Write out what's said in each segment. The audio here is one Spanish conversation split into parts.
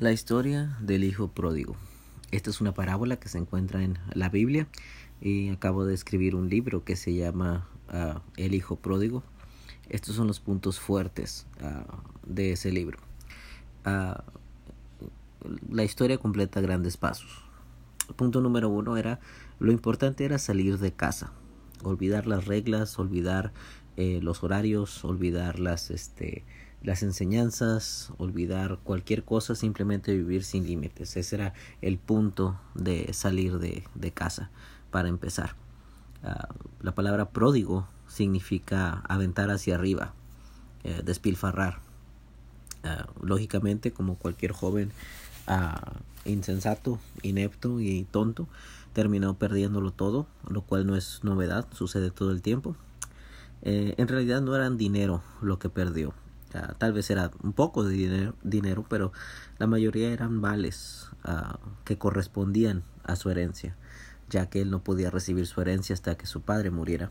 La historia del hijo pródigo. Esta es una parábola que se encuentra en la Biblia y acabo de escribir un libro que se llama uh, El hijo pródigo. Estos son los puntos fuertes uh, de ese libro. Uh, la historia completa grandes pasos. punto número uno era lo importante era salir de casa, olvidar las reglas, olvidar eh, los horarios, olvidar las este las enseñanzas, olvidar cualquier cosa, simplemente vivir sin límites. Ese era el punto de salir de, de casa para empezar. Uh, la palabra pródigo significa aventar hacia arriba, eh, despilfarrar. Uh, lógicamente, como cualquier joven uh, insensato, inepto y tonto, terminó perdiéndolo todo, lo cual no es novedad, sucede todo el tiempo. Eh, en realidad no eran dinero lo que perdió, tal vez era un poco de dinero, dinero pero la mayoría eran vales uh, que correspondían a su herencia, ya que él no podía recibir su herencia hasta que su padre muriera.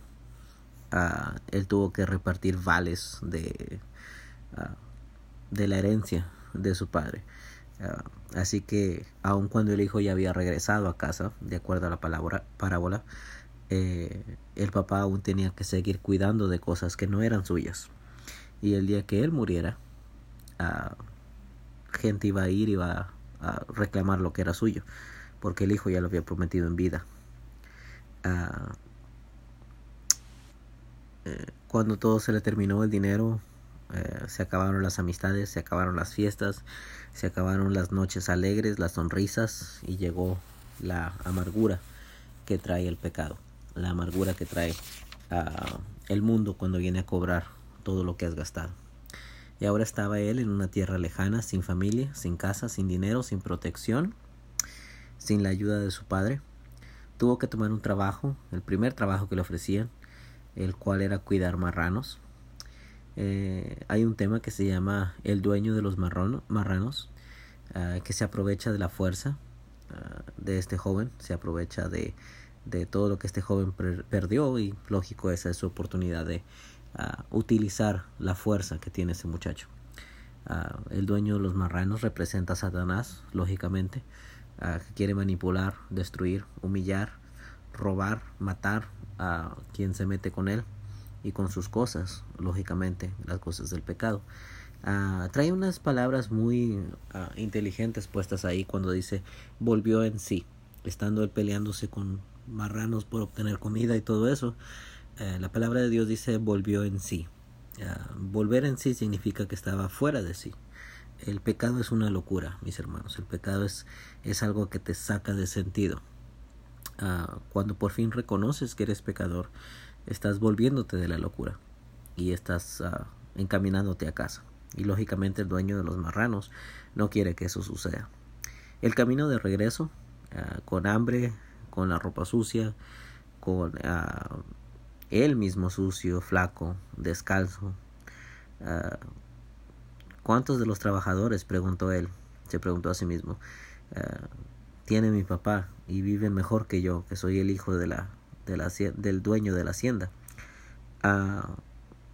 Uh, él tuvo que repartir vales de, uh, de la herencia de su padre. así que, aun cuando el hijo ya había regresado a casa, de acuerdo a la palabra, parábola, eh, el papá aún tenía que seguir cuidando de cosas que no eran suyas y el día que él muriera, gente iba a ir y iba a, reclamar lo que era suyo, porque el hijo ya lo había prometido en vida. Eh, cuando todo se le terminó el dinero, eh, se acabaron las amistades, se acabaron las fiestas, se acabaron las noches alegres, las sonrisas y llegó la amargura que trae el pecado, la amargura que trae uh, el mundo cuando viene a cobrar todo lo que has gastado. Y ahora estaba él en una tierra lejana, sin familia, sin casa, sin dinero, sin protección, sin la ayuda de su padre. Tuvo que tomar un trabajo, el primer trabajo que le ofrecían, el cual era cuidar marranos. Eh, hay un tema que se llama el dueño de los marranos, uh, que se aprovecha de la fuerza uh, de este joven, se aprovecha de, de todo lo que este joven perdió y lógico esa es su oportunidad de utilizar la fuerza que tiene ese muchacho. Uh, el dueño de los marranos representa a Satanás, lógicamente, uh, que quiere manipular, destruir, humillar, robar, matar a quien se mete con él y con sus cosas, lógicamente, las cosas del pecado. Uh, trae unas palabras muy inteligentes puestas ahí cuando dice volvió en sí, estando él peleándose con marranos por obtener comida y todo eso. Eh, la palabra de Dios dice volvió en sí. volver en sí significa que estaba fuera de sí. El pecado es una locura, mis hermanos. El pecado es, es algo que te saca de sentido. Ah, cuando por fin reconoces que eres pecador, estás volviéndote de la locura y estás uh, encaminándote a casa. Y lógicamente el dueño de los marranos no quiere que eso suceda. El camino de regreso, ah, con hambre, con la ropa sucia, con él mismo sucio, flaco, descalzo. Uh, ¿Cuántos de los trabajadores, preguntó él, se preguntó a sí mismo, uh, tiene mi papá y viven mejor que yo, que soy el hijo de la, de la, del dueño de la hacienda? Uh,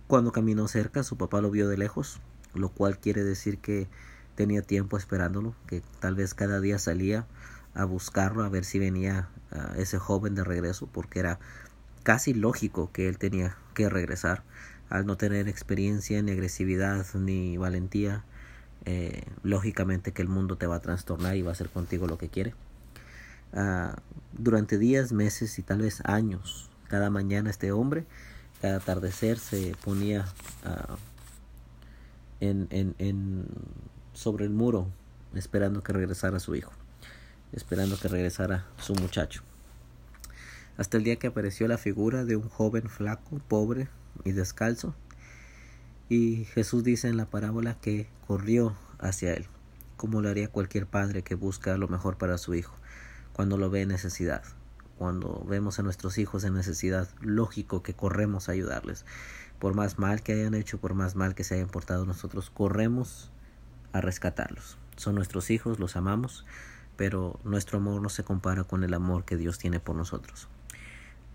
cuando caminó cerca, su papá lo vio de lejos, lo cual quiere decir que tenía tiempo esperándolo, que tal vez cada día salía a buscarlo, a ver si venía ese joven de regreso, porque era casi lógico que él tenía que regresar. Al no tener experiencia ni agresividad ni valentía eh, lógicamente que el mundo te va a trastornar y va a hacer contigo lo que quiere. Uh, durante días meses y tal vez años cada mañana este hombre cada atardecer se ponía uh, en, en, en sobre el muro esperando que regresara su hijo esperando que regresara su muchacho hasta el día que apareció la figura de un joven flaco, pobre y descalzo. Y Jesús dice en la parábola que corrió hacia él, como lo haría cualquier padre que busca lo mejor para su hijo, cuando lo ve en necesidad. Cuando vemos a nuestros hijos en necesidad, lógico que corremos a ayudarles. Por más mal que hayan hecho, por más mal que se hayan portado nosotros, corremos a rescatarlos. Son nuestros hijos, los amamos, pero nuestro amor no se compara con el amor que Dios tiene por nosotros.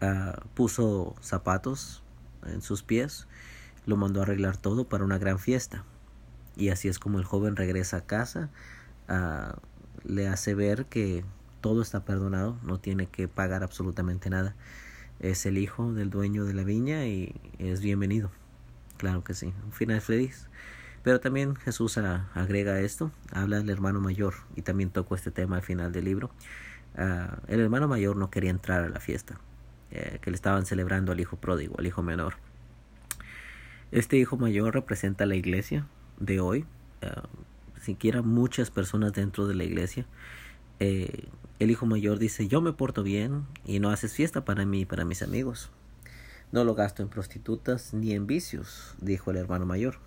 Ah, puso zapatos en sus pies, lo mandó a arreglar todo para una gran fiesta. Y así es como el joven regresa a casa ah, le hace ver que todo está perdonado, no tiene que pagar absolutamente nada. Es el hijo del dueño de la viña y es bienvenido. Claro que sí, un final feliz. Pero también Jesús agrega esto, habla del hermano mayor y también tocó este tema al final del libro. Ah, el hermano mayor no quería entrar a la fiesta, eh, que le estaban celebrando al hijo pródigo, al hijo menor. Este hijo mayor representa la iglesia de hoy, uh, siquiera muchas personas dentro de la iglesia. Eh, el hijo mayor dice, yo me porto bien y no haces fiesta para mí y para mis amigos. No lo gasto en prostitutas ni en vicios, dijo el hermano mayor.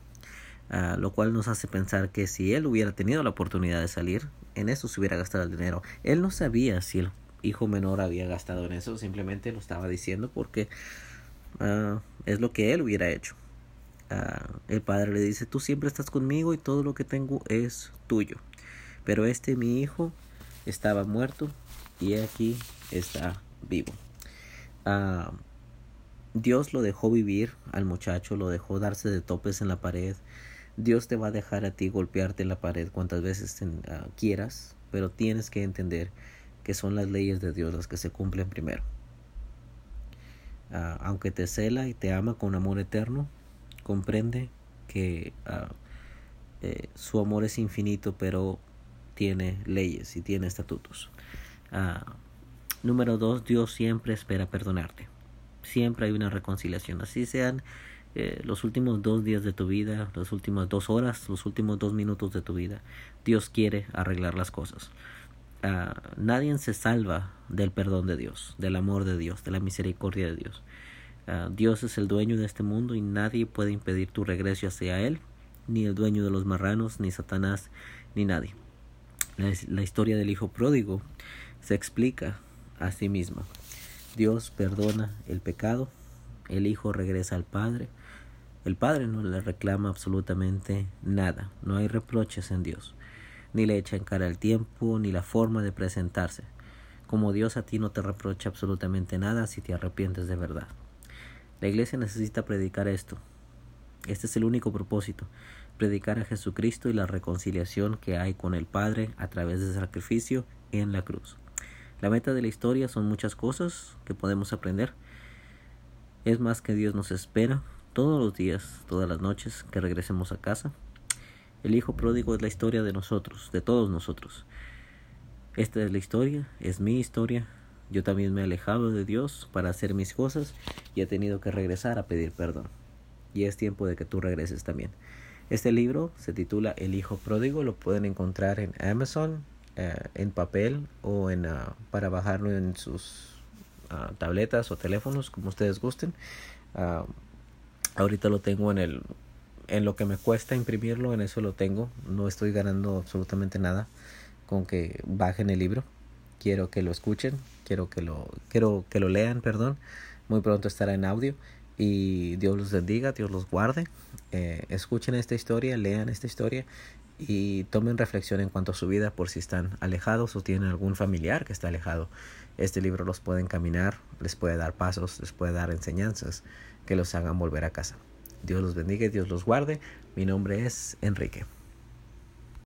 Ah, lo cual nos hace pensar que si él hubiera tenido la oportunidad de salir, en eso se hubiera gastado el dinero. Él no sabía si el hijo menor había gastado en eso, simplemente lo estaba diciendo porque uh, es lo que él hubiera hecho. Uh, el padre le dice, tú siempre estás conmigo y todo lo que tengo es tuyo. Pero este mi hijo estaba muerto y aquí está vivo. Uh, Dios lo dejó vivir al muchacho, lo dejó darse de topes en la pared, Dios te va a dejar a ti golpearte en la pared cuantas veces ah, quieras, pero tienes que entender que son las leyes de Dios las que se cumplen primero. Ah, aunque te cela y te ama con amor eterno, comprende que ah, eh, su amor es infinito, pero tiene leyes y tiene estatutos. número dos, Dios siempre espera perdonarte. Siempre hay una reconciliación. Así sean eh, los últimos dos días de tu vida, las últimas dos horas, los últimos dos minutos de tu vida. Dios quiere arreglar las cosas. Ah, nadie se salva del perdón de Dios, del amor de Dios, de la misericordia de Dios. Ah, Dios es el dueño de este mundo y nadie puede impedir tu regreso hacia Él, ni el dueño de los marranos, ni Satanás, ni nadie. La, la historia del Hijo pródigo se explica a sí misma. Dios perdona el pecado, el Hijo regresa al Padre, el Padre no le reclama absolutamente nada, no hay reproches en Dios, ni le echa en cara el tiempo, ni la forma de presentarse. Como Dios a ti no te reprocha absolutamente nada si te arrepientes de verdad. La iglesia necesita predicar esto. Este es el único propósito, predicar a Jesucristo y la reconciliación que hay con el Padre a través del sacrificio en la cruz. La meta de la historia son muchas cosas que podemos aprender. Es más que Dios nos espera todos los días, todas las noches que regresemos a casa. El Hijo Pródigo es la historia de nosotros, de todos nosotros. Esta es la historia, es mi historia. Yo también me he alejado de Dios para hacer mis cosas y he tenido que regresar a pedir perdón. Y es tiempo de que tú regreses también. Este libro se titula El Hijo Pródigo, lo pueden encontrar en Amazon, eh, en papel o en, ah, para bajarlo en sus ah, tabletas o teléfonos, como ustedes gusten. Ah, Ahorita lo tengo en el en lo que me cuesta imprimirlo, en eso lo tengo. No estoy ganando absolutamente nada con que bajen el libro. Quiero que lo escuchen, quiero que lo quiero que lo lean, perdón. Muy pronto estará en audio y Dios los bendiga, Dios los guarde. Eh, escuchen esta historia, lean esta historia y tomen reflexión en cuanto a su vida por si están alejados o tienen algún familiar que está alejado. Este libro los puede encaminar, les puede dar pasos, les puede dar enseñanzas que los hagan volver a casa. Dios los bendiga y Dios los guarde. Mi nombre es Enrique.